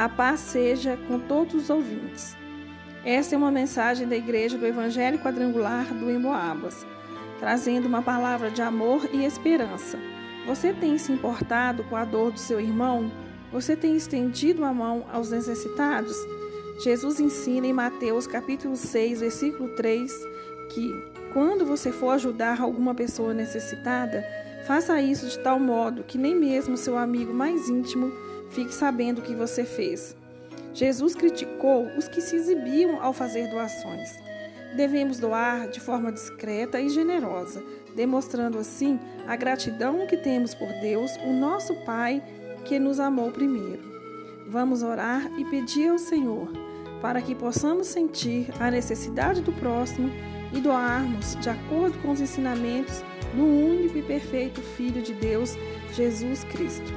A paz seja com todos os ouvintes. Esta é uma mensagem da Igreja do Evangelho Quadrangular do Emboabas, trazendo uma palavra de amor e esperança. Você tem se importado com a dor do seu irmão? Você tem estendido a mão aos necessitados? Jesus ensina em Mateus capítulo 6, versículo 3, que quando você for ajudar alguma pessoa necessitada, faça isso de tal modo que nem mesmo seu amigo mais íntimo fique sabendo o que você fez. Jesus criticou os que se exibiam ao fazer doações. Devemos doar de forma discreta e generosa, demonstrando assim a gratidão que temos por Deus, o nosso Pai, que nos amou primeiro. Vamos orar e pedir ao Senhor para que possamos sentir a necessidade do próximo e doarmos de acordo com os ensinamentos do único e perfeito Filho de Deus, Jesus Cristo.